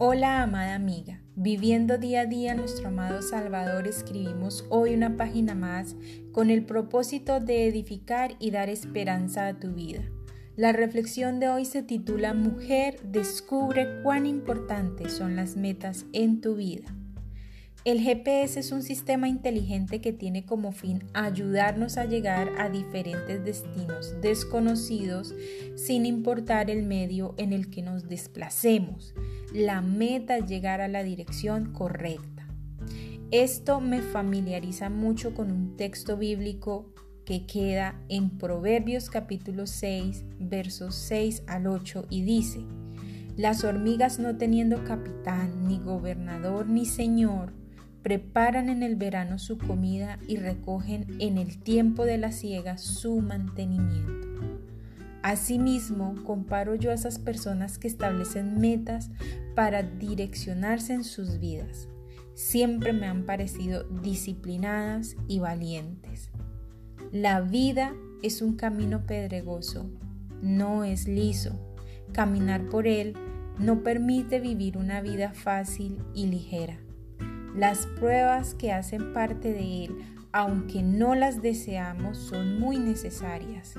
Hola amada amiga, viviendo día a día nuestro amado Salvador, escribimos hoy una página más con el propósito de edificar y dar esperanza a tu vida. La reflexión de hoy se titula Mujer, descubre cuán importantes son las metas en tu vida. El GPS es un sistema inteligente que tiene como fin ayudarnos a llegar a diferentes destinos desconocidos sin importar el medio en el que nos desplacemos. La meta es llegar a la dirección correcta. Esto me familiariza mucho con un texto bíblico que queda en Proverbios capítulo 6, versos 6 al 8 y dice, Las hormigas no teniendo capitán, ni gobernador, ni señor, preparan en el verano su comida y recogen en el tiempo de la siega su mantenimiento. Asimismo, comparo yo a esas personas que establecen metas para direccionarse en sus vidas. Siempre me han parecido disciplinadas y valientes. La vida es un camino pedregoso, no es liso. Caminar por él no permite vivir una vida fácil y ligera. Las pruebas que hacen parte de él, aunque no las deseamos, son muy necesarias.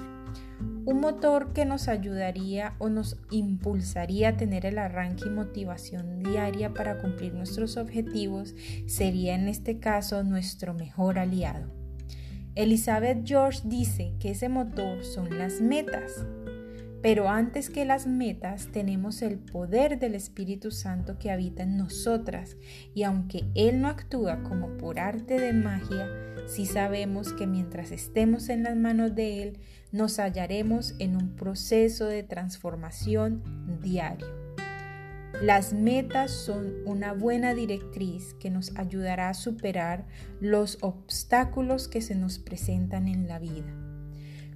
Un motor que nos ayudaría o nos impulsaría a tener el arranque y motivación diaria para cumplir nuestros objetivos sería en este caso nuestro mejor aliado. Elizabeth George dice que ese motor son las metas. Pero antes que las metas tenemos el poder del Espíritu Santo que habita en nosotras y aunque Él no actúa como por arte de magia, sí sabemos que mientras estemos en las manos de Él nos hallaremos en un proceso de transformación diario. Las metas son una buena directriz que nos ayudará a superar los obstáculos que se nos presentan en la vida.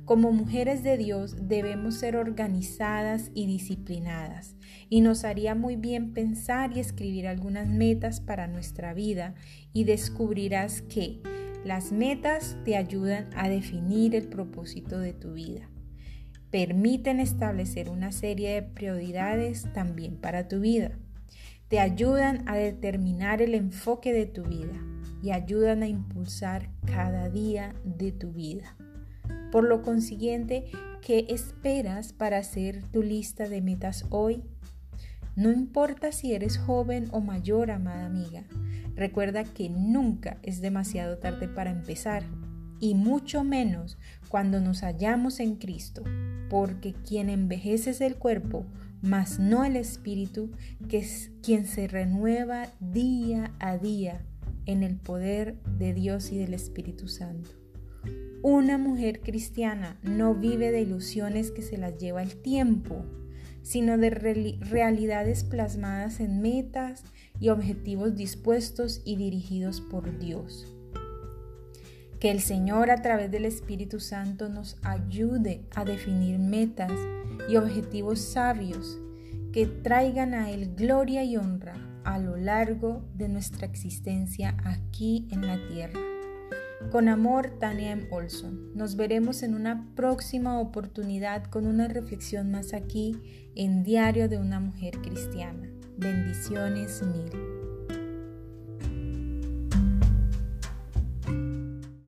Como mujeres de Dios debemos ser organizadas y disciplinadas y nos haría muy bien pensar y escribir algunas metas para nuestra vida y descubrirás que las metas te ayudan a definir el propósito de tu vida. Permiten establecer una serie de prioridades también para tu vida. Te ayudan a determinar el enfoque de tu vida y ayudan a impulsar cada día de tu vida. Por lo consiguiente, ¿qué esperas para hacer tu lista de metas hoy? No importa si eres joven o mayor, amada amiga, recuerda que nunca es demasiado tarde para empezar, y mucho menos cuando nos hallamos en Cristo, porque quien envejece es el cuerpo, mas no el espíritu, que es quien se renueva día a día en el poder de Dios y del Espíritu Santo. Una mujer cristiana no vive de ilusiones que se las lleva el tiempo, sino de realidades plasmadas en metas y objetivos dispuestos y dirigidos por Dios. Que el Señor a través del Espíritu Santo nos ayude a definir metas y objetivos sabios que traigan a Él gloria y honra a lo largo de nuestra existencia aquí en la tierra. Con amor, Tania M. Olson. Nos veremos en una próxima oportunidad con una reflexión más aquí en Diario de una Mujer Cristiana. Bendiciones mil.